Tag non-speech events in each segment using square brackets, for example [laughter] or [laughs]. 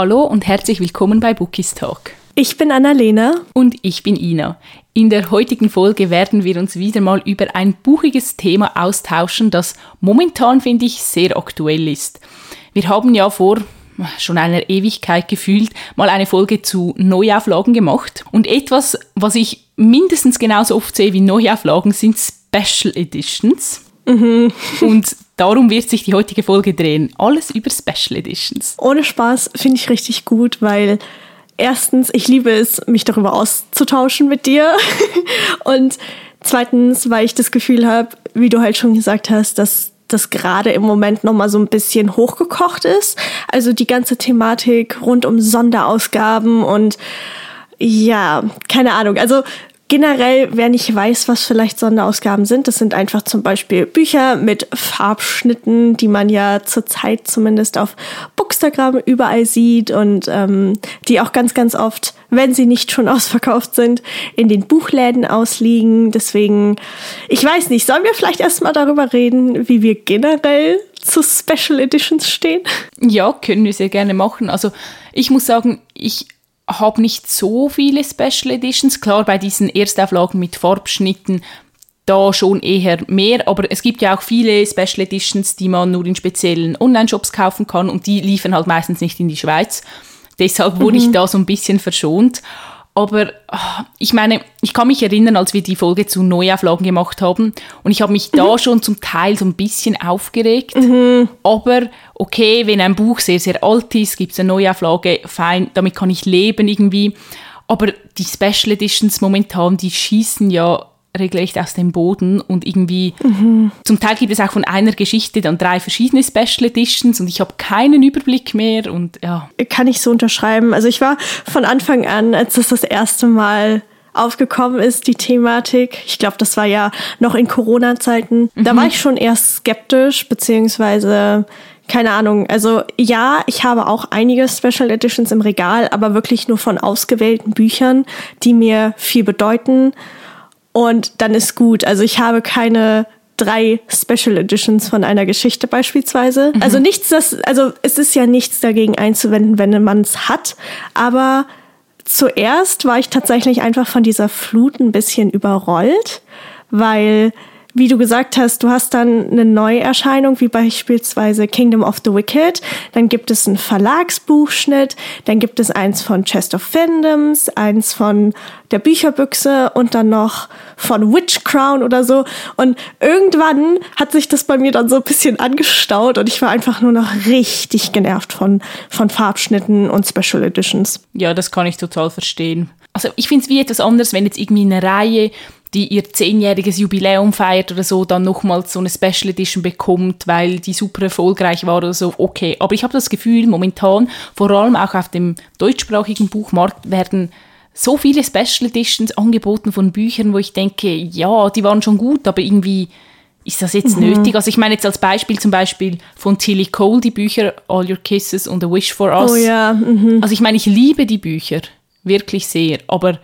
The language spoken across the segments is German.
Hallo und herzlich willkommen bei Bookies Talk. Ich bin Annalena. Und ich bin Ina. In der heutigen Folge werden wir uns wieder mal über ein buchiges Thema austauschen, das momentan, finde ich, sehr aktuell ist. Wir haben ja vor schon einer Ewigkeit gefühlt mal eine Folge zu Neuauflagen gemacht. Und etwas, was ich mindestens genauso oft sehe wie Neuauflagen, sind Special Editions. Mhm. Und darum wird sich die heutige Folge drehen. Alles über Special Editions. Ohne Spaß finde ich richtig gut, weil erstens, ich liebe es, mich darüber auszutauschen mit dir. [laughs] Und zweitens, weil ich das Gefühl habe, wie du halt schon gesagt hast, dass das gerade im Moment noch mal so ein bisschen hochgekocht ist. Also die ganze Thematik rund um Sonderausgaben und ja, keine Ahnung. Also Generell, wer nicht weiß, was vielleicht Sonderausgaben sind, das sind einfach zum Beispiel Bücher mit Farbschnitten, die man ja zurzeit zumindest auf Bookstagram überall sieht und ähm, die auch ganz, ganz oft, wenn sie nicht schon [laughs] ausverkauft sind, in den Buchläden ausliegen. Deswegen, ich weiß nicht, sollen wir vielleicht erstmal darüber reden, wie wir generell zu Special Editions stehen? Ja, können wir sehr gerne machen. Also ich muss sagen, ich habe nicht so viele Special Editions. Klar, bei diesen Erstauflagen mit Farbschnitten da schon eher mehr, aber es gibt ja auch viele Special Editions, die man nur in speziellen Online-Shops kaufen kann und die liefern halt meistens nicht in die Schweiz. Deshalb wurde mhm. ich da so ein bisschen verschont. Aber ah, ich meine, ich kann mich erinnern, als wir die Folge zu Neuauflagen gemacht haben und ich habe mich da mhm. schon zum Teil so ein bisschen aufgeregt. Mhm. Aber okay, wenn ein Buch sehr, sehr alt ist, gibt es eine Neuauflage, fein, damit kann ich leben irgendwie. Aber die Special Editions momentan, die schießen ja regelrecht aus dem Boden und irgendwie mhm. zum Teil gibt es auch von einer Geschichte dann drei verschiedene Special Editions und ich habe keinen Überblick mehr und ja. Kann ich so unterschreiben. Also ich war von Anfang an, als das das erste Mal aufgekommen ist, die Thematik. Ich glaube, das war ja noch in Corona-Zeiten. Mhm. Da war ich schon eher skeptisch, beziehungsweise keine Ahnung. Also ja, ich habe auch einige Special Editions im Regal, aber wirklich nur von ausgewählten Büchern, die mir viel bedeuten und dann ist gut. Also ich habe keine drei Special Editions von einer Geschichte beispielsweise. Mhm. Also nichts, das, also es ist ja nichts dagegen einzuwenden, wenn man es hat. Aber zuerst war ich tatsächlich einfach von dieser Flut ein bisschen überrollt, weil wie du gesagt hast, du hast dann eine Neuerscheinung, wie beispielsweise Kingdom of the Wicked. Dann gibt es einen Verlagsbuchschnitt, dann gibt es eins von Chest of Fandoms, eins von der Bücherbüchse und dann noch von Witch Crown oder so. Und irgendwann hat sich das bei mir dann so ein bisschen angestaut und ich war einfach nur noch richtig genervt von, von Farbschnitten und Special Editions. Ja, das kann ich total verstehen. Also ich finde es wie etwas anderes, wenn jetzt irgendwie eine Reihe die ihr zehnjähriges Jubiläum feiert oder so, dann nochmals so eine Special Edition bekommt, weil die super erfolgreich war oder so, okay. Aber ich habe das Gefühl, momentan, vor allem auch auf dem deutschsprachigen Buchmarkt, werden so viele Special Editions angeboten von Büchern, wo ich denke, ja, die waren schon gut, aber irgendwie ist das jetzt mhm. nötig? Also ich meine jetzt als Beispiel zum Beispiel von Tilly Cole die Bücher All Your Kisses und A Wish for Us. Oh ja. Mhm. Also ich meine, ich liebe die Bücher, wirklich sehr, aber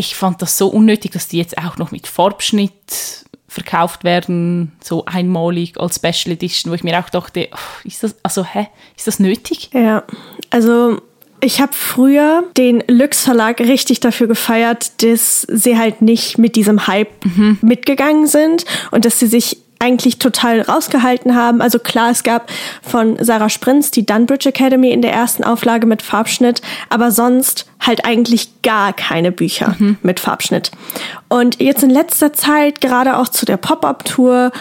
ich fand das so unnötig, dass die jetzt auch noch mit Farbschnitt verkauft werden, so einmalig als Special Edition, wo ich mir auch dachte, ist das, also, hä, ist das nötig? Ja, also ich habe früher den Lux Verlag richtig dafür gefeiert, dass sie halt nicht mit diesem Hype mhm. mitgegangen sind und dass sie sich eigentlich total rausgehalten haben. Also klar, es gab von Sarah Sprinz die Dunbridge Academy in der ersten Auflage mit Farbschnitt, aber sonst halt eigentlich gar keine Bücher mhm. mit Farbschnitt. Und jetzt in letzter Zeit, gerade auch zu der Pop-Up-Tour,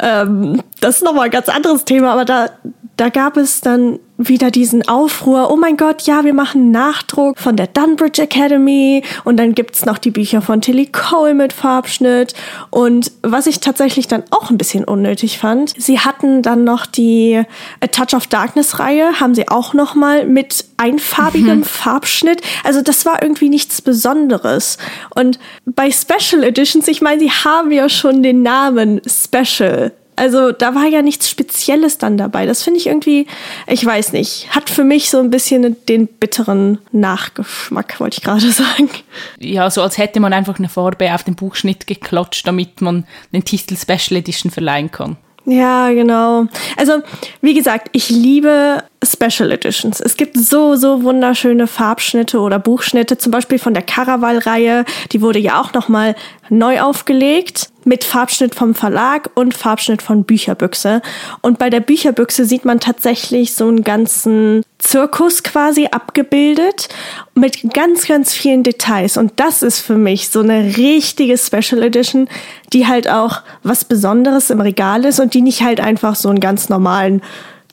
ähm, das ist nochmal ein ganz anderes Thema, aber da, da gab es dann wieder diesen Aufruhr, oh mein Gott, ja, wir machen Nachdruck von der Dunbridge Academy und dann gibt's noch die Bücher von Tilly Cole mit Farbschnitt. Und was ich tatsächlich dann auch ein bisschen unnötig fand, sie hatten dann noch die A Touch of Darkness Reihe, haben sie auch noch mal mit einfarbigem mhm. Farbschnitt, also das war irgendwie nichts Besonderes. Und bei Special Editions, ich meine, sie haben ja schon den Namen Special also da war ja nichts Spezielles dann dabei. Das finde ich irgendwie, ich weiß nicht, hat für mich so ein bisschen den bitteren Nachgeschmack, wollte ich gerade [laughs] sagen. Ja, so als hätte man einfach eine Farbe auf den Buchschnitt geklatscht, damit man den Titel Special Edition verleihen kann. Ja, genau. Also, wie gesagt, ich liebe Special Editions. Es gibt so, so wunderschöne Farbschnitte oder Buchschnitte, zum Beispiel von der Caraval-Reihe. Die wurde ja auch nochmal neu aufgelegt mit Farbschnitt vom Verlag und Farbschnitt von Bücherbüchse. Und bei der Bücherbüchse sieht man tatsächlich so einen ganzen Zirkus quasi abgebildet mit ganz, ganz vielen Details. Und das ist für mich so eine richtige Special Edition, die halt auch was Besonderes im Regal ist und die nicht halt einfach so einen ganz normalen,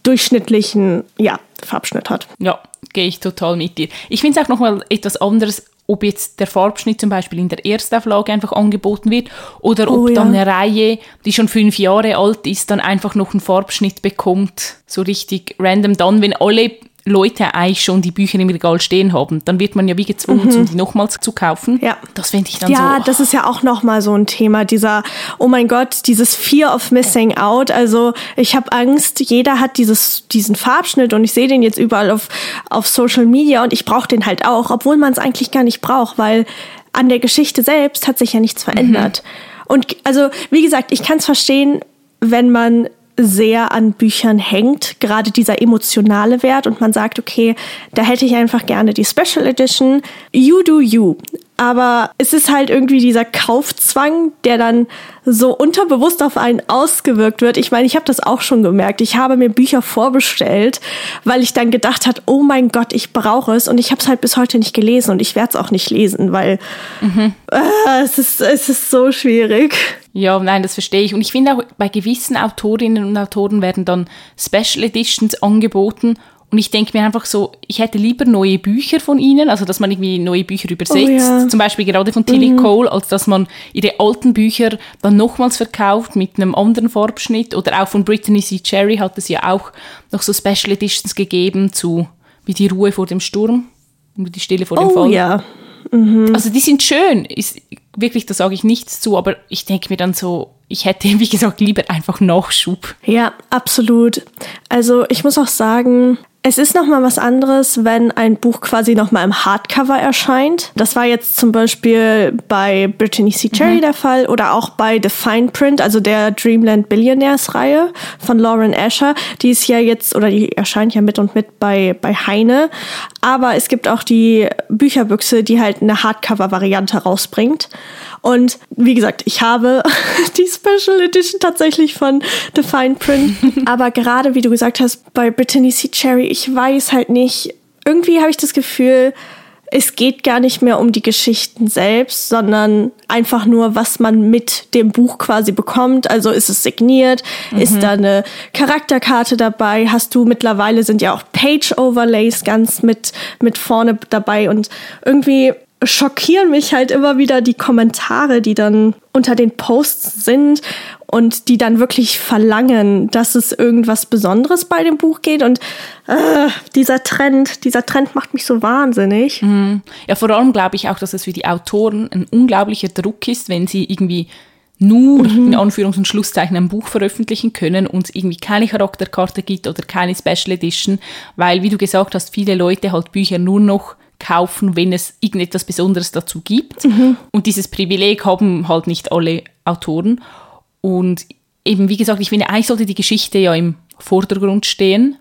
durchschnittlichen, ja, Farbschnitt hat. Ja, gehe ich total mit dir. Ich finde es auch nochmal etwas anderes, ob jetzt der Farbschnitt zum Beispiel in der Erstauflage einfach angeboten wird oder ob oh, ja. dann eine Reihe, die schon fünf Jahre alt ist, dann einfach noch einen Farbschnitt bekommt, so richtig random dann, wenn alle Leute eigentlich schon die Bücher im Regal stehen haben, dann wird man ja wie gezwungen, mhm. die nochmals zu kaufen. Ja. Das finde ich dann ja, so. Ja, das ist ja auch nochmal so ein Thema, dieser, oh mein Gott, dieses Fear of Missing Out. Also ich habe Angst, jeder hat dieses, diesen Farbschnitt und ich sehe den jetzt überall auf, auf Social Media und ich brauche den halt auch, obwohl man es eigentlich gar nicht braucht, weil an der Geschichte selbst hat sich ja nichts verändert. Mhm. Und also, wie gesagt, ich kann es verstehen, wenn man sehr an Büchern hängt, gerade dieser emotionale Wert und man sagt, okay, da hätte ich einfach gerne die Special Edition. You do you. Aber es ist halt irgendwie dieser Kaufzwang, der dann so unterbewusst auf einen ausgewirkt wird. Ich meine, ich habe das auch schon gemerkt. Ich habe mir Bücher vorbestellt, weil ich dann gedacht habe, oh mein Gott, ich brauche es. Und ich habe es halt bis heute nicht gelesen und ich werde es auch nicht lesen, weil mhm. äh, es, ist, es ist so schwierig. Ja, nein, das verstehe ich. Und ich finde auch, bei gewissen Autorinnen und Autoren werden dann Special Editions angeboten. Und ich denke mir einfach so, ich hätte lieber neue Bücher von ihnen, also dass man irgendwie neue Bücher übersetzt, oh ja. zum Beispiel gerade von Tilly mhm. Cole, als dass man ihre alten Bücher dann nochmals verkauft mit einem anderen Farbschnitt. Oder auch von Brittany C. Cherry hat es ja auch noch so Special Editions gegeben zu wie die Ruhe vor dem Sturm und die Stille vor dem oh, Fall. Ja. Mhm. Also die sind schön, ist, wirklich, da sage ich nichts zu, aber ich denke mir dann so, ich hätte, [laughs] wie gesagt, lieber einfach Nachschub. Ja, absolut. Also ich muss auch sagen, es ist nochmal was anderes, wenn ein Buch quasi nochmal im Hardcover erscheint. Das war jetzt zum Beispiel bei Brittany C. Cherry mhm. der Fall oder auch bei The Fine Print, also der Dreamland Billionaires Reihe von Lauren Asher. Die ist ja jetzt, oder die erscheint ja mit und mit bei, bei Heine. Aber es gibt auch die Bücherbüchse, die halt eine Hardcover-Variante rausbringt. Und wie gesagt, ich habe [laughs] die Special Edition tatsächlich von The Fine Print. [laughs] Aber gerade wie du gesagt hast, bei Brittany C. Cherry, ich weiß halt nicht, irgendwie habe ich das Gefühl, es geht gar nicht mehr um die Geschichten selbst, sondern einfach nur, was man mit dem Buch quasi bekommt. Also ist es signiert, mhm. ist da eine Charakterkarte dabei, hast du mittlerweile sind ja auch Page-Overlays ganz mit, mit vorne dabei und irgendwie schockieren mich halt immer wieder die Kommentare, die dann unter den Posts sind und die dann wirklich verlangen, dass es irgendwas Besonderes bei dem Buch geht. Und äh, dieser Trend, dieser Trend macht mich so wahnsinnig. Mhm. Ja, vor allem glaube ich auch, dass es für die Autoren ein unglaublicher Druck ist, wenn sie irgendwie nur mhm. in Anführungs- und Schlusszeichen ein Buch veröffentlichen können und es irgendwie keine Charakterkarte gibt oder keine Special Edition, weil, wie du gesagt hast, viele Leute halt Bücher nur noch kaufen, wenn es irgendetwas Besonderes dazu gibt. Mhm. Und dieses Privileg haben halt nicht alle Autoren. Und eben, wie gesagt, ich finde, eigentlich sollte die Geschichte ja im Vordergrund stehen.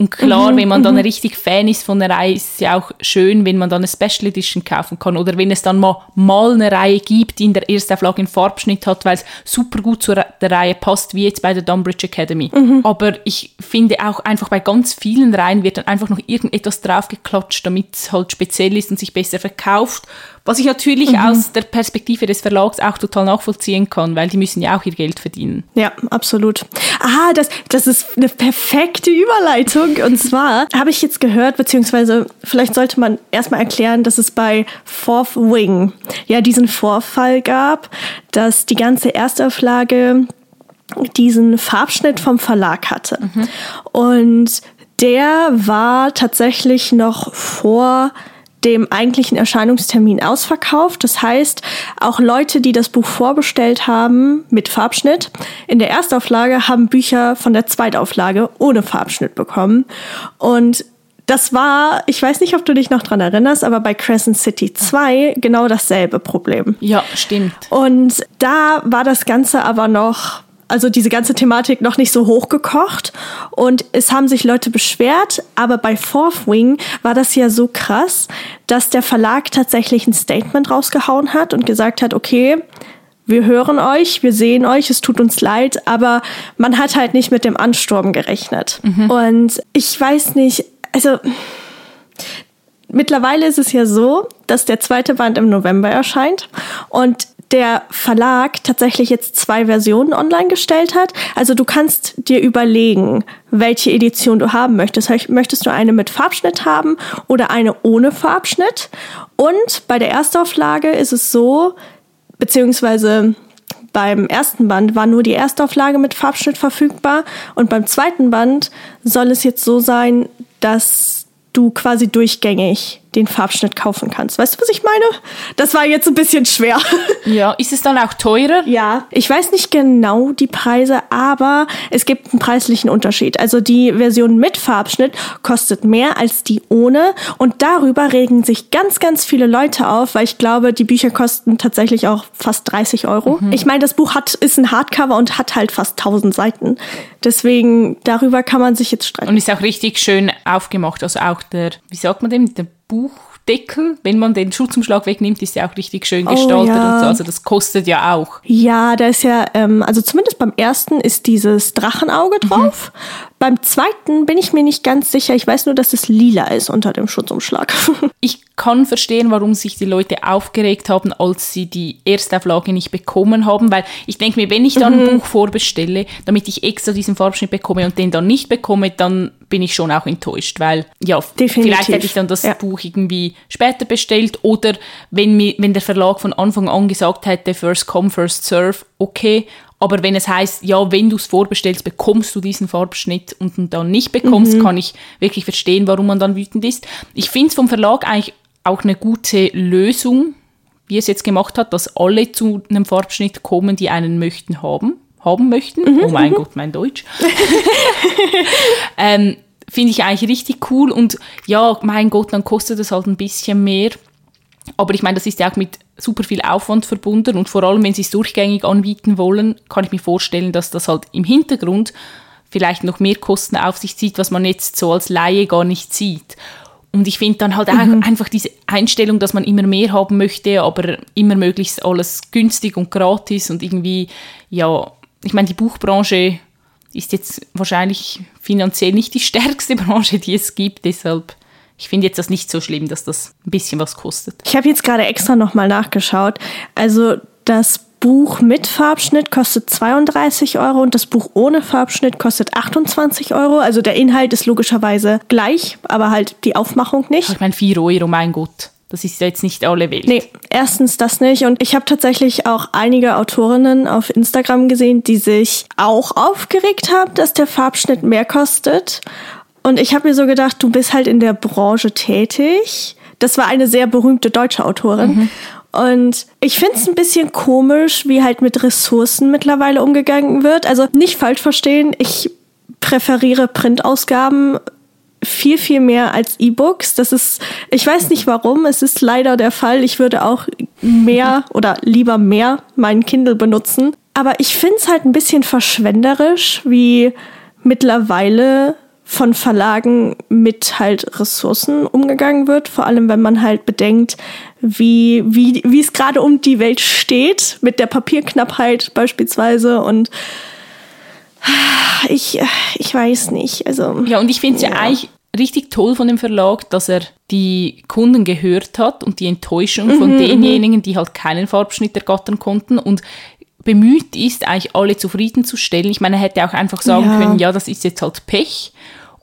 Und klar, mhm, wenn man dann mhm. richtig Fan ist von einer Reihe, ist es ja auch schön, wenn man dann eine Special Edition kaufen kann oder wenn es dann mal, mal eine Reihe gibt, die in der Erstauflage einen Farbschnitt hat, weil es super gut zu der Reihe passt, wie jetzt bei der Dunbridge Academy. Mhm. Aber ich finde auch einfach bei ganz vielen Reihen wird dann einfach noch irgendetwas draufgeklatscht, damit es halt speziell ist und sich besser verkauft was ich natürlich mhm. aus der Perspektive des Verlags auch total nachvollziehen kann, weil die müssen ja auch ihr Geld verdienen. Ja, absolut. Ah, das, das ist eine perfekte Überleitung. Und zwar [laughs] habe ich jetzt gehört, beziehungsweise vielleicht sollte man erstmal erklären, dass es bei Fourth Wing ja diesen Vorfall gab, dass die ganze Erstauflage diesen Farbschnitt vom Verlag hatte. Mhm. Und der war tatsächlich noch vor dem eigentlichen Erscheinungstermin ausverkauft. Das heißt, auch Leute, die das Buch vorbestellt haben mit Farbschnitt, in der Erstauflage haben Bücher von der Zweitauflage ohne Farbschnitt bekommen. Und das war, ich weiß nicht, ob du dich noch dran erinnerst, aber bei Crescent City 2 genau dasselbe Problem. Ja, stimmt. Und da war das Ganze aber noch also diese ganze Thematik noch nicht so hochgekocht und es haben sich Leute beschwert, aber bei Fourth Wing war das ja so krass, dass der Verlag tatsächlich ein Statement rausgehauen hat und gesagt hat, okay, wir hören euch, wir sehen euch, es tut uns leid, aber man hat halt nicht mit dem Ansturm gerechnet. Mhm. Und ich weiß nicht, also mittlerweile ist es ja so, dass der zweite Band im November erscheint und der Verlag tatsächlich jetzt zwei Versionen online gestellt hat. Also du kannst dir überlegen, welche Edition du haben möchtest. Möchtest du eine mit Farbschnitt haben oder eine ohne Farbschnitt? Und bei der Erstauflage ist es so, beziehungsweise beim ersten Band war nur die Erstauflage mit Farbschnitt verfügbar und beim zweiten Band soll es jetzt so sein, dass du quasi durchgängig den Farbschnitt kaufen kannst. Weißt du, was ich meine? Das war jetzt ein bisschen schwer. [laughs] Ja, ist es dann auch teurer? Ja, ich weiß nicht genau die Preise, aber es gibt einen preislichen Unterschied. Also die Version mit Farbschnitt kostet mehr als die ohne und darüber regen sich ganz, ganz viele Leute auf, weil ich glaube, die Bücher kosten tatsächlich auch fast 30 Euro. Mhm. Ich meine, das Buch hat, ist ein Hardcover und hat halt fast 1000 Seiten. Deswegen, darüber kann man sich jetzt streiten. Und ist auch richtig schön aufgemacht. Also auch der, wie sagt man dem, der Buchdeckel, wenn man den Schutzumschlag wegnimmt, ist ja auch richtig schön oh, gestaltet oh, ja. und so. Also das kostet ja auch. Ja, da ist ja, ähm, also zumindest beim ersten ist dieses Drachenauge drauf. Mhm. Beim zweiten bin ich mir nicht ganz sicher. Ich weiß nur, dass es lila ist unter dem Schutzumschlag. [laughs] ich kann verstehen, warum sich die Leute aufgeregt haben, als sie die Erstauflage nicht bekommen haben, weil ich denke mir, wenn ich dann mhm. ein Buch vorbestelle, damit ich extra diesen Farbschnitt bekomme und den dann nicht bekomme, dann bin ich schon auch enttäuscht, weil ja, Definitiv. vielleicht hätte ich dann das ja. Buch irgendwie später bestellt oder wenn, mir, wenn der Verlag von Anfang an gesagt hätte, first come, first serve, okay, aber wenn es heißt, ja, wenn du es vorbestellst, bekommst du diesen Farbschnitt und dann nicht bekommst, mhm. kann ich wirklich verstehen, warum man dann wütend ist. Ich finde es vom Verlag eigentlich auch eine gute Lösung, wie es jetzt gemacht hat, dass alle zu einem Farbschnitt kommen, die einen möchten haben, haben möchten. Mhm, oh mein mhm. Gott, mein Deutsch. [laughs] ähm, Finde ich eigentlich richtig cool und ja, mein Gott, dann kostet es halt ein bisschen mehr. Aber ich meine, das ist ja auch mit super viel Aufwand verbunden und vor allem, wenn sie es durchgängig anbieten wollen, kann ich mir vorstellen, dass das halt im Hintergrund vielleicht noch mehr Kosten auf sich zieht, was man jetzt so als Laie gar nicht sieht. Und ich finde dann halt mhm. einfach diese Einstellung, dass man immer mehr haben möchte, aber immer möglichst alles günstig und gratis und irgendwie, ja, ich meine, die Buchbranche ist jetzt wahrscheinlich finanziell nicht die [laughs] stärkste Branche, die es gibt, deshalb ich finde jetzt das nicht so schlimm, dass das ein bisschen was kostet. Ich habe jetzt gerade extra nochmal nachgeschaut. Also das Buch mit Farbschnitt kostet 32 Euro und das Buch ohne Farbschnitt kostet 28 Euro. Also der Inhalt ist logischerweise gleich, aber halt die Aufmachung nicht. Ich meine 4 Euro, mein Gott. Das ist ja jetzt nicht alle Welt. Nee, erstens das nicht. Und ich habe tatsächlich auch einige Autorinnen auf Instagram gesehen, die sich auch aufgeregt haben, dass der Farbschnitt mehr kostet. Und ich habe mir so gedacht, du bist halt in der Branche tätig. Das war eine sehr berühmte deutsche Autorin. Mhm. Und ich finde es ein bisschen komisch, wie halt mit Ressourcen mittlerweile umgegangen wird. Also nicht falsch verstehen, ich präferiere Printausgaben viel, viel mehr als E-Books. Das ist, ich weiß nicht warum, es ist leider der Fall. Ich würde auch mehr oder lieber mehr meinen Kindle benutzen. Aber ich finde es halt ein bisschen verschwenderisch, wie mittlerweile von Verlagen mit halt Ressourcen umgegangen wird, vor allem wenn man halt bedenkt, wie, wie, wie es gerade um die Welt steht, mit der Papierknappheit beispielsweise und ich, ich weiß nicht. Also, ja, und ich finde es ja. ja eigentlich richtig toll von dem Verlag, dass er die Kunden gehört hat und die Enttäuschung von mhm, mhm. denjenigen, die halt keinen Farbschnitt ergattern konnten und bemüht ist, eigentlich alle zufriedenzustellen. Ich meine, er hätte auch einfach sagen ja. können, ja, das ist jetzt halt Pech.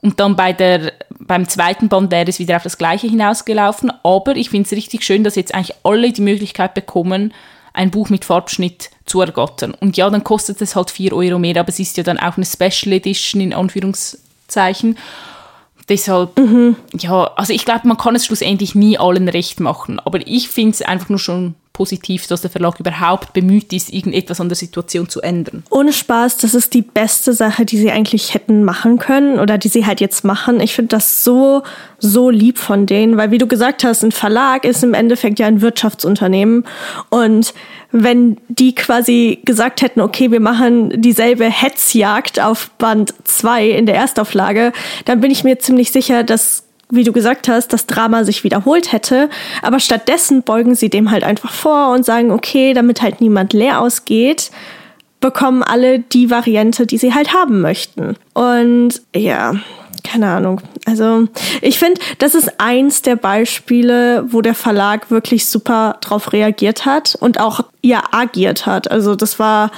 Und dann bei der, beim zweiten Band wäre es wieder auf das Gleiche hinausgelaufen. Aber ich finde es richtig schön, dass jetzt eigentlich alle die Möglichkeit bekommen, ein Buch mit Farbschnitt zu ergattern. Und ja, dann kostet es halt 4 Euro mehr, aber es ist ja dann auch eine Special Edition in Anführungszeichen. Deshalb, mhm. ja, also ich glaube, man kann es schlussendlich nie allen recht machen. Aber ich finde es einfach nur schon positiv, dass der Verlag überhaupt bemüht ist, irgendetwas an der Situation zu ändern. Ohne Spaß, das ist die beste Sache, die sie eigentlich hätten machen können oder die sie halt jetzt machen. Ich finde das so, so lieb von denen, weil wie du gesagt hast, ein Verlag ist im Endeffekt ja ein Wirtschaftsunternehmen und wenn die quasi gesagt hätten, okay, wir machen dieselbe Hetzjagd auf Band 2 in der Erstauflage, dann bin ich mir ziemlich sicher, dass wie du gesagt hast, das Drama sich wiederholt hätte. Aber stattdessen beugen sie dem halt einfach vor und sagen, okay, damit halt niemand leer ausgeht, bekommen alle die Variante, die sie halt haben möchten. Und ja, keine Ahnung. Also ich finde, das ist eins der Beispiele, wo der Verlag wirklich super drauf reagiert hat und auch ja agiert hat. Also das war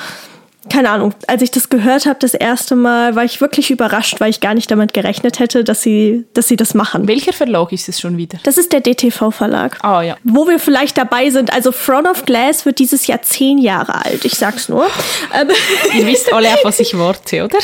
keine Ahnung, als ich das gehört habe das erste Mal, war ich wirklich überrascht, weil ich gar nicht damit gerechnet hätte, dass sie, dass sie das machen. Welcher Verlag ist es schon wieder? Das ist der DTV-Verlag. Ah ja. Wo wir vielleicht dabei sind, also Front of Glass wird dieses Jahr zehn Jahre alt, ich sag's nur. Ähm, [laughs] Ihr wisst alle, auf was ich warte, oder?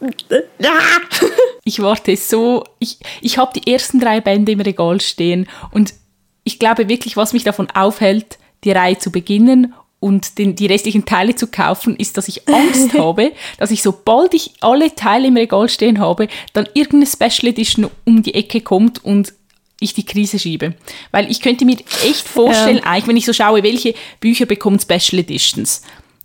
[laughs] ich warte so. Ich, ich habe die ersten drei Bände im Regal stehen und ich glaube wirklich, was mich davon aufhält, die Reihe zu beginnen und den, die restlichen Teile zu kaufen, ist, dass ich Angst [laughs] habe, dass ich sobald ich alle Teile im Regal stehen habe, dann irgendeine Special Edition um die Ecke kommt und ich die Krise schiebe. Weil ich könnte mir echt vorstellen, ja. eigentlich, wenn ich so schaue, welche Bücher bekommen Special Editions,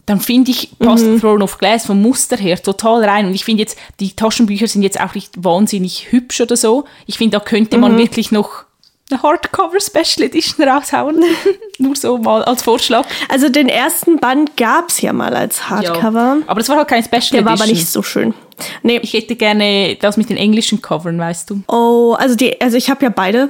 dann finde ich, passt mhm. Throne of Glass vom Muster her total rein. Und ich finde jetzt, die Taschenbücher sind jetzt auch nicht wahnsinnig hübsch oder so. Ich finde, da könnte man mhm. wirklich noch eine Hardcover Special Edition raushauen. [laughs] Nur so mal als Vorschlag. Also den ersten Band gab es ja mal als Hardcover. Ja, aber das war halt kein Special Der Edition. war aber nicht so schön. Nee. Ich hätte gerne das mit den englischen Covern, weißt du. Oh, also die, also ich habe ja beide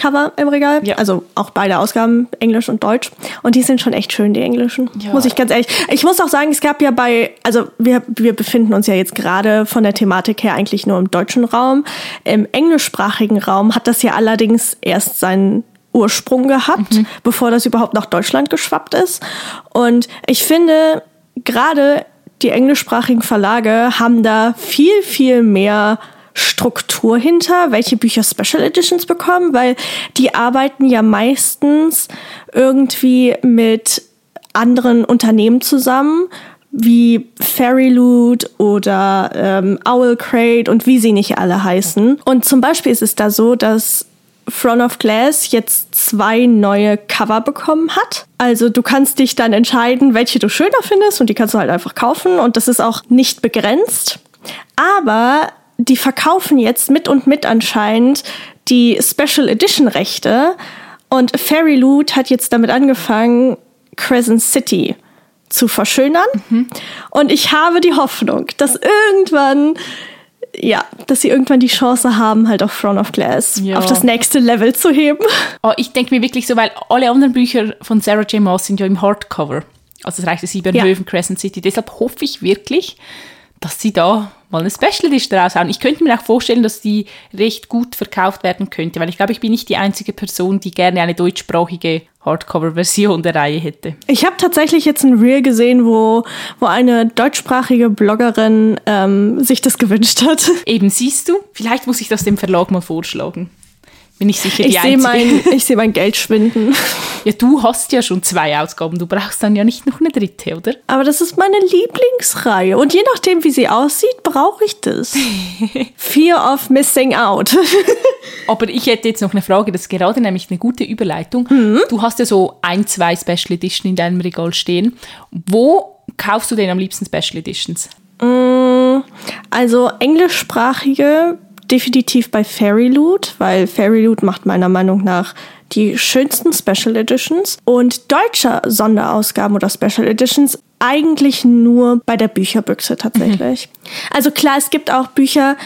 Cover im Regal. Ja. Also auch beide Ausgaben, Englisch und Deutsch. Und die sind schon echt schön, die englischen. Ja. Muss ich ganz ehrlich. Ich muss auch sagen, es gab ja bei, also wir, wir befinden uns ja jetzt gerade von der Thematik her eigentlich nur im deutschen Raum. Im englischsprachigen Raum hat das ja allerdings erst seinen Ursprung gehabt, mhm. bevor das überhaupt nach Deutschland geschwappt ist. Und ich finde, gerade die englischsprachigen Verlage haben da viel, viel mehr Struktur hinter, welche Bücher Special Editions bekommen, weil die arbeiten ja meistens irgendwie mit anderen Unternehmen zusammen, wie Fairy Loot oder ähm, Owl Crate und wie sie nicht alle heißen. Und zum Beispiel ist es da so, dass Front of Glass jetzt zwei neue Cover bekommen hat. Also du kannst dich dann entscheiden, welche du schöner findest und die kannst du halt einfach kaufen und das ist auch nicht begrenzt. Aber die verkaufen jetzt mit und mit anscheinend die Special Edition Rechte. Und Fairy Loot hat jetzt damit angefangen, Crescent City zu verschönern. Mhm. Und ich habe die Hoffnung, dass irgendwann, ja, dass sie irgendwann die Chance haben, halt auf Throne of Glass ja. auf das nächste Level zu heben. Oh, ich denke mir wirklich so, weil alle anderen Bücher von Sarah J. Maas sind ja im Hardcover. Also das reicht Sieben ja. Löwen, Crescent City. Deshalb hoffe ich wirklich, dass sie da mal eine Special Edition raushauen. Ich könnte mir auch vorstellen, dass die recht gut verkauft werden könnte, weil ich glaube, ich bin nicht die einzige Person, die gerne eine deutschsprachige Hardcover-Version der Reihe hätte. Ich habe tatsächlich jetzt ein Reel gesehen, wo, wo eine deutschsprachige Bloggerin ähm, sich das gewünscht hat. Eben siehst du, vielleicht muss ich das dem Verlag mal vorschlagen bin ich sicher die ich Einzige. Mein, ich sehe mein Geld schwinden. [laughs] Ja, du hast ja schon zwei Ausgaben, du brauchst dann ja nicht noch eine dritte, oder? Aber das ist meine Lieblingsreihe und je nachdem, wie sie aussieht, brauche ich das. [laughs] Fear of Missing Out. [laughs] Aber ich hätte jetzt noch eine Frage, das ist gerade nämlich eine gute Überleitung. Mhm. Du hast ja so ein, zwei Special Edition in deinem Regal stehen. Wo kaufst du denn am liebsten Special Editions? Mm, also englischsprachige definitiv bei Fairy Loot, weil Fairy Loot macht meiner Meinung nach die schönsten Special Editions und deutsche Sonderausgaben oder Special Editions eigentlich nur bei der Bücherbüchse tatsächlich. Mhm. Also klar, es gibt auch Bücher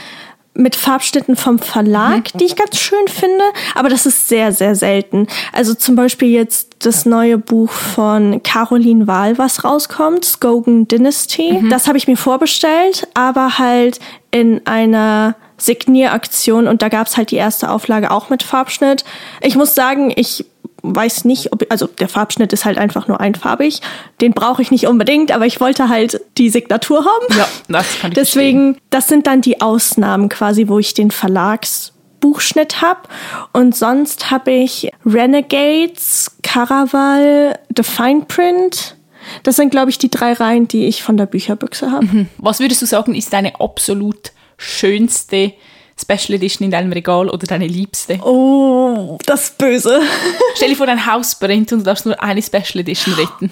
mit Farbschnitten vom Verlag, mhm. die ich ganz schön finde, aber das ist sehr, sehr selten. Also zum Beispiel jetzt das neue Buch von Caroline Wahl, was rauskommt, Skogan Dynasty. Mhm. Das habe ich mir vorbestellt, aber halt in einer Signieraktion und da gab es halt die erste Auflage auch mit Farbschnitt. Ich muss sagen, ich weiß nicht, ob, also der Farbschnitt ist halt einfach nur einfarbig. Den brauche ich nicht unbedingt, aber ich wollte halt die Signatur haben. Ja, das kann ich Deswegen, verstehen. das sind dann die Ausnahmen quasi, wo ich den Verlagsbuchschnitt habe. Und sonst habe ich Renegades, Caraval, The Fine Print. Das sind, glaube ich, die drei Reihen, die ich von der Bücherbüchse habe. Mhm. Was würdest du sagen, ist deine absolut schönste Special Edition in deinem Regal oder deine liebste? Oh, das ist böse. [laughs] Stell dir vor, dein Haus brennt und du darfst nur eine Special Edition retten.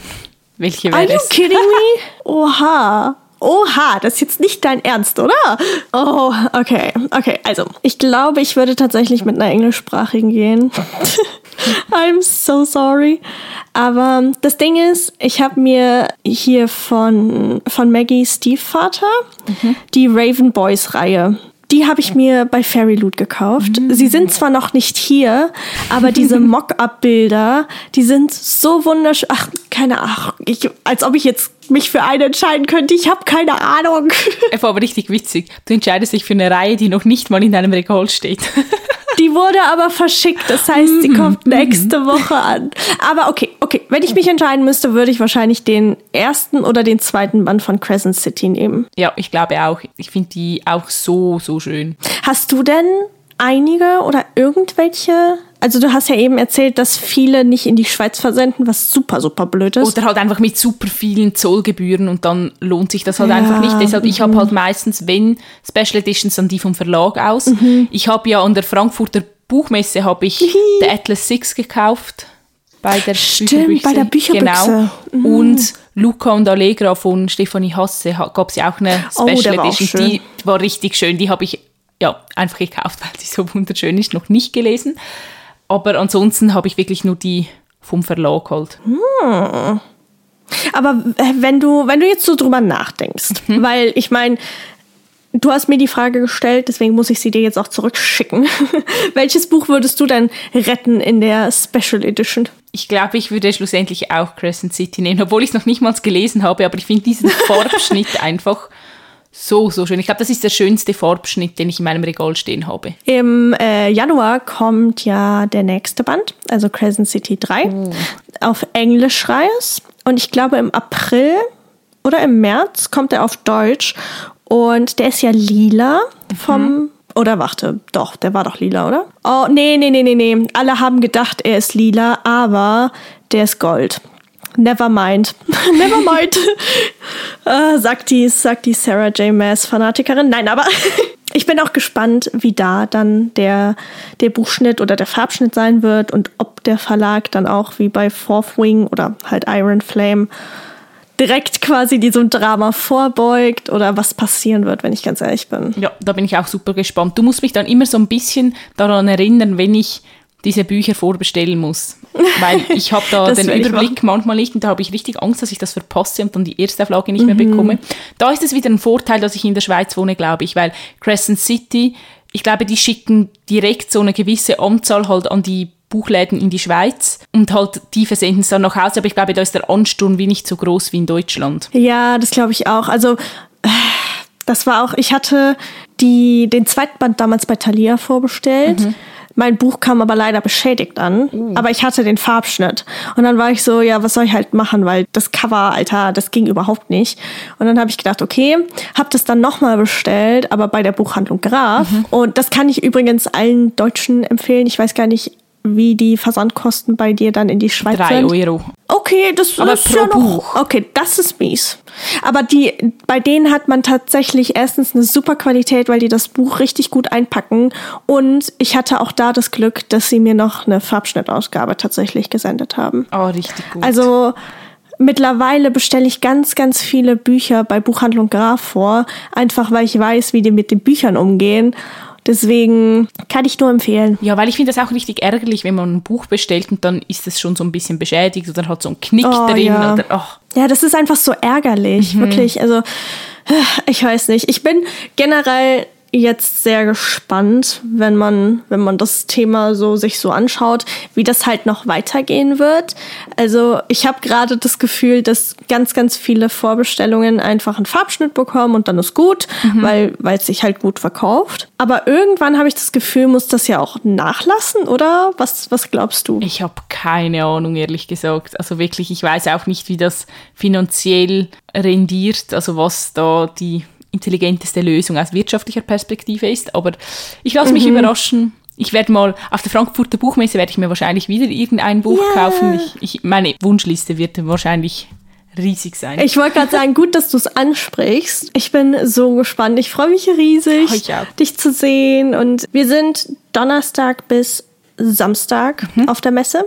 Welche wäre Are you kidding me? Oha. Oha, das ist jetzt nicht dein Ernst, oder? Oh, okay, okay. Also, ich glaube, ich würde tatsächlich mit einer englischsprachigen gehen. [laughs] I'm so sorry. Aber das Ding ist, ich habe mir hier von, von Maggie Stiefvater mhm. die Raven Boys Reihe die habe ich mir bei Fairy Loot gekauft. Mhm. Sie sind zwar noch nicht hier, aber diese [laughs] Mock-up-Bilder, die sind so wunderschön. Ach, keine Ahnung, als ob ich jetzt mich für eine entscheiden könnte. Ich habe keine Ahnung. [laughs] Es war aber richtig witzig. Du entscheidest dich für eine Reihe, die noch nicht mal in deinem Regal steht. [laughs] Die wurde aber verschickt, das heißt, sie mhm. kommt nächste Woche an. Aber okay, okay, wenn ich mich entscheiden müsste, würde ich wahrscheinlich den ersten oder den zweiten Band von Crescent City nehmen. Ja, ich glaube auch. Ich finde die auch so, so schön. Hast du denn einige oder irgendwelche also du hast ja eben erzählt, dass viele nicht in die Schweiz versenden, was super, super blöd ist. Oder halt einfach mit super vielen Zollgebühren und dann lohnt sich das halt ja. einfach nicht. Deshalb, ich habe mhm. halt meistens, wenn Special Editions, dann die vom Verlag aus. Mhm. Ich habe ja an der Frankfurter Buchmesse habe ich The Atlas Six gekauft. Bei der Stimmt, Bücherbüchse. bei der Bücherbüchse. Genau. Mhm. Und Luca und Allegra von Stefanie Hasse gab es ja auch eine oh, Special oh, Edition. Die war richtig schön. Die habe ich ja einfach gekauft, [laughs] weil sie so wunderschön ist. Noch nicht gelesen. Aber ansonsten habe ich wirklich nur die vom Verlag halt. Hm. Aber wenn du, wenn du jetzt so drüber nachdenkst, mhm. weil ich meine, du hast mir die Frage gestellt, deswegen muss ich sie dir jetzt auch zurückschicken. [laughs] Welches Buch würdest du denn retten in der Special Edition? Ich glaube, ich würde schlussendlich auch Crescent City nehmen, obwohl ich es noch nicht mal gelesen habe, aber ich finde diesen Farbschnitt [laughs] einfach so, so schön. Ich glaube, das ist der schönste Farbschnitt, den ich in meinem Regal stehen habe. Im äh, Januar kommt ja der nächste Band, also Crescent City 3. Oh. Auf Englisch schreies. Und ich glaube, im April oder im März kommt er auf Deutsch. Und der ist ja lila vom. Mhm. Oder warte, doch, der war doch lila, oder? Oh, nee, nee, nee, nee, nee. Alle haben gedacht, er ist lila, aber der ist Gold. Never mind. [laughs] Never mind. [laughs] äh, sagt, die, sagt die Sarah J. Maas Fanatikerin. Nein, aber [laughs] ich bin auch gespannt, wie da dann der, der Buchschnitt oder der Farbschnitt sein wird und ob der Verlag dann auch wie bei Fourth Wing oder halt Iron Flame direkt quasi diesem Drama vorbeugt oder was passieren wird, wenn ich ganz ehrlich bin. Ja, da bin ich auch super gespannt. Du musst mich dann immer so ein bisschen daran erinnern, wenn ich diese Bücher vorbestellen muss. Weil ich habe da [laughs] den Überblick manchmal nicht und da habe ich richtig Angst, dass ich das verpasse und dann die erste Auflage nicht mhm. mehr bekomme. Da ist es wieder ein Vorteil, dass ich in der Schweiz wohne, glaube ich, weil Crescent City, ich glaube, die schicken direkt so eine gewisse Anzahl halt an die Buchläden in die Schweiz und halt die versenden es dann nach Hause. Aber ich glaube, da ist der Ansturm wie nicht so groß wie in Deutschland. Ja, das glaube ich auch. Also das war auch, ich hatte die, den zweiten Band damals bei Thalia vorbestellt. Mhm mein Buch kam aber leider beschädigt an, uh. aber ich hatte den Farbschnitt. Und dann war ich so, ja, was soll ich halt machen, weil das Cover, Alter, das ging überhaupt nicht. Und dann habe ich gedacht, okay, habe das dann nochmal bestellt, aber bei der Buchhandlung Graf. Mhm. Und das kann ich übrigens allen Deutschen empfehlen. Ich weiß gar nicht, wie die Versandkosten bei dir dann in die Schweiz Drei sind. Euro. Okay, das, Aber ist pro ja noch, Buch. Okay, das ist mies. Aber die, bei denen hat man tatsächlich erstens eine super Qualität, weil die das Buch richtig gut einpacken. Und ich hatte auch da das Glück, dass sie mir noch eine Farbschnittausgabe tatsächlich gesendet haben. Oh, richtig gut. Also mittlerweile bestelle ich ganz, ganz viele Bücher bei Buchhandlung Graf vor, einfach weil ich weiß, wie die mit den Büchern umgehen. Deswegen kann ich nur empfehlen. Ja, weil ich finde das auch richtig ärgerlich, wenn man ein Buch bestellt und dann ist es schon so ein bisschen beschädigt oder hat so einen Knick oh, drin. Ja. Oder, oh. ja, das ist einfach so ärgerlich, mhm. wirklich. Also, ich weiß nicht. Ich bin generell jetzt sehr gespannt, wenn man, wenn man das Thema so sich so anschaut, wie das halt noch weitergehen wird. Also ich habe gerade das Gefühl, dass ganz, ganz viele Vorbestellungen einfach einen Farbschnitt bekommen und dann ist gut, mhm. weil weil es sich halt gut verkauft. Aber irgendwann habe ich das Gefühl, muss das ja auch nachlassen, oder? Was, was glaubst du? Ich habe keine Ahnung, ehrlich gesagt. Also wirklich, ich weiß auch nicht, wie das finanziell rendiert, also was da die intelligenteste Lösung aus wirtschaftlicher Perspektive ist. Aber ich lasse mich mhm. überraschen. ich werde mal auf der Frankfurter Buchmesse werde ich mir wahrscheinlich wieder irgendein Buch Yeah. kaufen. Ich, ich, meine Wunschliste wird wahrscheinlich riesig sein. Ich wollte gerade sagen, gut, dass du es ansprichst. Ich bin so gespannt. Ich freue mich riesig, Oh, auch. dich zu sehen. Und wir sind Donnerstag bis Samstag Mhm. auf der Messe.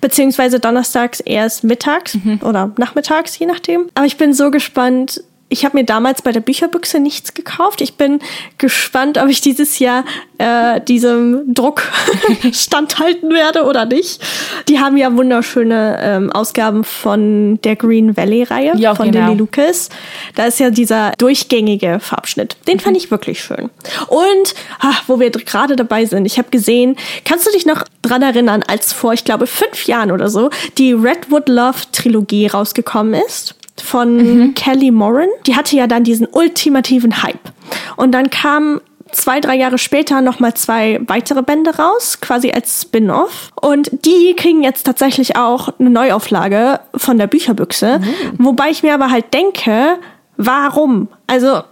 Beziehungsweise donnerstags erst mittags Mhm. oder nachmittags, je nachdem. Aber ich bin so gespannt. Ich habe mir damals bei der Bücherbüchse nichts gekauft. Ich bin gespannt, ob ich dieses Jahr äh, diesem Druck [laughs] standhalten werde oder nicht. Die haben ja wunderschöne ähm, Ausgaben von der Green Valley-Reihe Ja, von genau. Lily Lucas. Da ist ja dieser durchgängige Farbschnitt. Den Mhm. fand ich wirklich schön. Und ah, wo wir gerade dabei sind, ich habe gesehen, kannst du dich noch dran erinnern, als vor, ich glaube, fünf Jahren oder so, die Redwood Love Trilogie rausgekommen ist? Von Mhm. Kelly Moran. Die hatte ja dann diesen ultimativen Hype. Und dann kam zwei, drei Jahre später nochmal zwei weitere Bände raus, quasi als Spin-off. Und die kriegen jetzt tatsächlich auch eine Neuauflage von der Bücherbüchse. Wobei ich mir aber halt denke, warum? Also,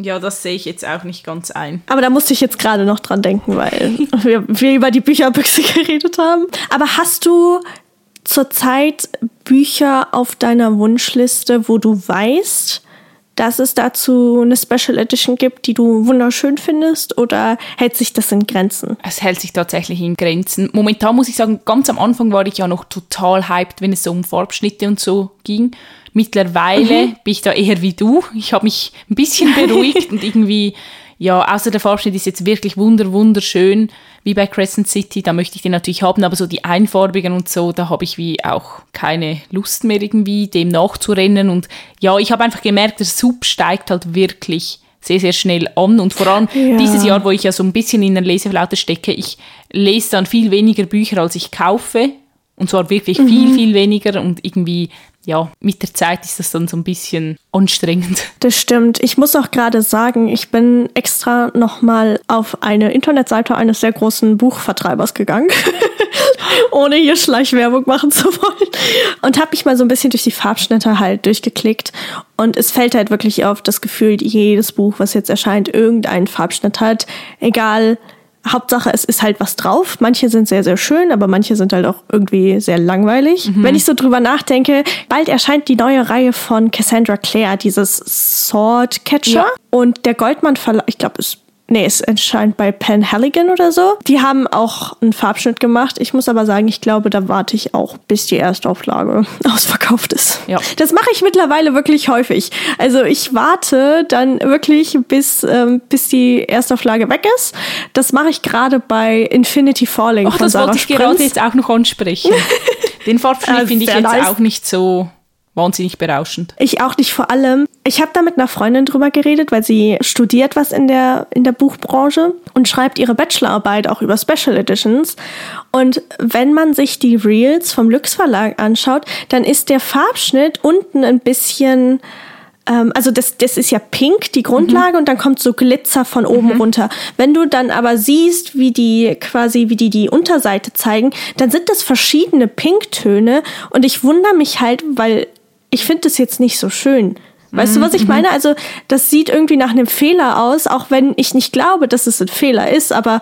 ja, das sehe ich jetzt auch nicht ganz ein. aber da musste ich jetzt gerade noch dran denken, weil [laughs] wir, wir über die Bücherbüchse [laughs] geredet haben. Aber hast du zurzeit Bücher auf deiner Wunschliste, wo du weißt, dass es dazu eine Special Edition gibt, die du wunderschön findest? Oder hält sich das in Grenzen? Es hält sich tatsächlich in Grenzen. Momentan muss ich sagen, ganz am Anfang war ich ja noch total hyped, wenn es so um Farbschnitte und so ging. Mittlerweile bin ich da eher wie du. Ich habe mich ein bisschen [laughs] beruhigt und irgendwie, ja, außer der Farbschnitt ist jetzt wirklich wunder, wunderschön, wie bei Crescent City. Da möchte ich den natürlich haben, aber so die einfarbigen und so, da habe ich wie auch keine Lust mehr irgendwie, dem nachzurennen. Und ja, ich habe einfach gemerkt, der Sub steigt halt wirklich sehr, sehr schnell an. Und vor allem Ja. dieses Jahr, wo ich ja so ein bisschen in der Leseflaute stecke, ich lese dann viel weniger Bücher, als ich kaufe. Und zwar wirklich viel, viel weniger. Und irgendwie, ja, mit der Zeit ist das dann so ein bisschen anstrengend. Das stimmt. Ich muss auch gerade sagen, ich bin extra nochmal auf eine Internetseite eines sehr großen Buchvertreibers gegangen, [laughs] ohne hier Schleichwerbung machen zu wollen. Und habe mich mal so ein bisschen durch die Farbschnitte halt durchgeklickt. Und es fällt halt wirklich auf, das Gefühl, jedes Buch, was jetzt erscheint, irgendeinen Farbschnitt hat. Egal, Hauptsache, es ist halt was drauf. Manche sind sehr, sehr schön, aber manche sind halt auch irgendwie sehr langweilig. Wenn ich so drüber nachdenke, bald erscheint die neue Reihe von Cassandra Clare, dieses Sword Catcher. Ja. Und der Goldmann Verlag, ich glaube, es Nee, es erscheint bei Penn Halligan oder so. Die haben auch einen Farbschnitt gemacht. Ich muss aber sagen, ich glaube, da warte ich auch, bis die Erstauflage [laughs] ausverkauft ist. Ja. Das mache ich mittlerweile wirklich häufig. Also ich warte dann wirklich, bis, ähm, bis die Erstauflage weg ist. Das mache ich gerade bei Infinity Falling Ach, das Sarah wollte ich Sprinz. gerade jetzt auch noch ansprechen. [laughs] Den Farbschnitt Ah, finde ich jetzt nice. auch nicht so wahnsinnig berauschend. Ich auch nicht vor allem. Ich habe da mit einer Freundin drüber geredet, weil sie studiert was in der, in der Buchbranche und schreibt ihre Bachelorarbeit auch über Special Editions. Und wenn man sich die Reels vom Lux Verlag anschaut, dann ist der Farbschnitt unten ein bisschen ähm, also das, das ist ja pink, die Grundlage, und dann kommt so Glitzer von oben runter. Wenn du dann aber siehst, wie die quasi, wie die die Unterseite zeigen, dann sind das verschiedene Pinktöne und ich wundere mich halt, weil ich finde das jetzt nicht so schön. Weißt du, was ich meine? Also, das sieht irgendwie nach einem Fehler aus, auch wenn ich nicht glaube, dass es ein Fehler ist, aber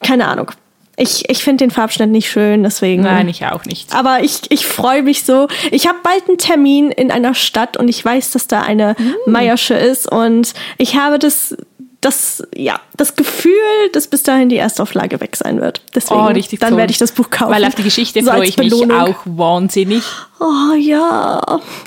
keine Ahnung. Ich, ich finde den Farbschnitt nicht schön, deswegen. Nein, ich auch nicht. Aber ich, ich freue mich so. Ich habe bald einen Termin in einer Stadt und ich weiß, dass da eine Meiersche ist und ich habe das, das, ja, das Gefühl, dass bis dahin die Erstauflage weg sein wird. Deswegen, Oh, richtig dann toll. werde ich das Buch kaufen. Weil auf die Geschichte So freue ich mich Belohnung. auch wahnsinnig. Oh ja,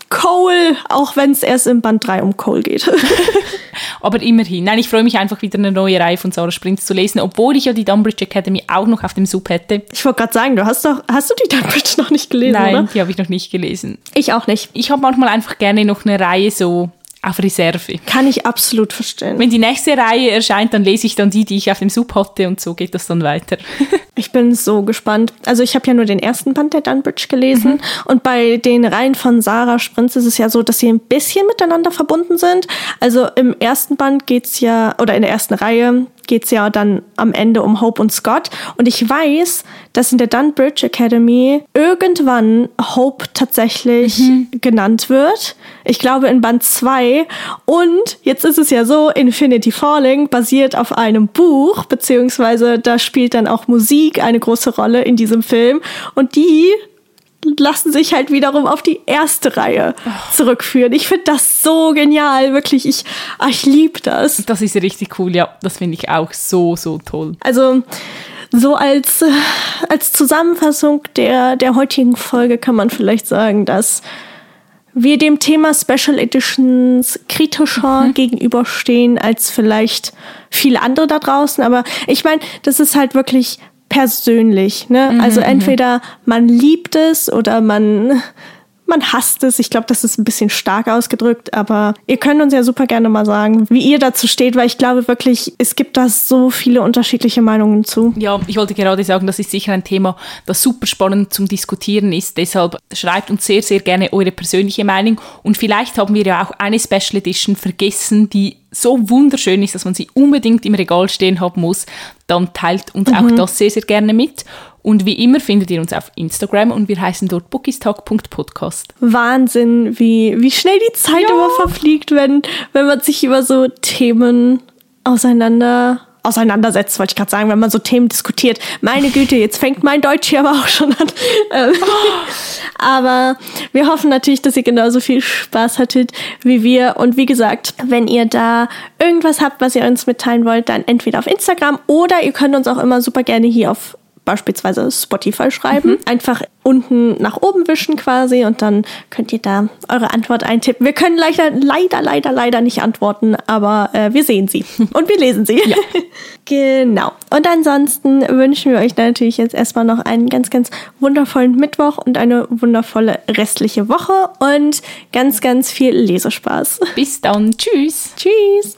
Cole, auch wenn es erst im Band 3 um Cole geht. [laughs] Aber immerhin. Nein, ich freue mich einfach wieder eine neue Reihe von Sarah Sprintz zu lesen, obwohl ich ja die Dunbridge Academy auch noch auf dem Sub hätte. Ich wollte gerade sagen, du hast doch, hast du die Dunbridge noch nicht gelesen, Nein, oder? die habe ich noch nicht gelesen. Ich auch nicht. Ich habe manchmal einfach gerne noch eine Reihe so auf Reserve. Kann ich absolut verstehen. Wenn die nächste Reihe erscheint, dann lese ich dann die, die ich auf dem Sub hatte und so geht das dann weiter. [laughs] Ich bin so gespannt. Also ich habe ja nur den ersten Band der Dunbridge gelesen und bei den Reihen von Sarah Sprinz ist es ja so, dass sie ein bisschen miteinander verbunden sind. Also im ersten Band geht's ja, oder in der ersten Reihe geht es ja dann am Ende um Hope und Scott. Und ich weiß, dass in der Dunbridge Academy irgendwann Hope tatsächlich mhm. genannt wird. Ich glaube in Band 2. Und jetzt ist es ja so, Infinity Falling basiert auf einem Buch, beziehungsweise da spielt dann auch Musik eine große Rolle in diesem Film. Und die lassen sich halt wiederum auf die erste Reihe zurückführen. Ich finde das so genial, wirklich. Ich, ah, ich liebe das. Das ist richtig cool, ja. Das finde ich auch so, so toll. Also, so als, als Zusammenfassung der, der heutigen Folge kann man vielleicht sagen, dass wir dem Thema Special Editions kritischer mhm. gegenüberstehen als vielleicht viele andere da draußen. Aber ich meine, das ist halt wirklich persönlich. Ne? Mhm, also mhm. entweder man liebt es oder man man hasst es. Ich glaube, das ist ein bisschen stark ausgedrückt, aber ihr könnt uns ja super gerne mal sagen, wie ihr dazu steht, weil ich glaube wirklich, es gibt da so viele unterschiedliche Meinungen zu. Ja, ich wollte gerade sagen, das ist sicher ein Thema, das super spannend zum Diskutieren ist. Deshalb schreibt uns sehr, sehr gerne eure persönliche Meinung und vielleicht haben wir ja auch eine Special Edition vergessen, die so wunderschön ist, dass man sie unbedingt im Regal stehen haben muss, dann teilt uns mhm. auch das sehr, sehr gerne mit. Und wie immer findet ihr uns auf Instagram und wir heißen dort bookistalk.podcast. Wahnsinn, wie, wie schnell die Zeit ja. immer verfliegt, wenn, wenn man sich über so Themen auseinander auseinandersetzt, wollte ich gerade sagen, wenn man so Themen diskutiert. Meine Güte, jetzt fängt mein Deutsch hier aber auch schon an. Ähm, aber wir hoffen natürlich, dass ihr genauso viel Spaß hattet wie wir. Und wie gesagt, wenn ihr da irgendwas habt, was ihr uns mitteilen wollt, dann entweder auf Instagram oder ihr könnt uns auch immer super gerne hier auf beispielsweise Spotify schreiben. Mhm. Einfach unten nach oben wischen quasi und dann könnt ihr da eure Antwort eintippen. Wir können leider, leider, leider, leider nicht antworten, aber äh, wir sehen sie [laughs] und wir lesen sie. Ja. [laughs] genau. Und ansonsten wünschen wir euch natürlich jetzt erstmal noch einen ganz, ganz wundervollen Mittwoch und eine wundervolle restliche Woche und ganz, ganz viel Lesespaß. Bis dann. Tschüss. Tschüss.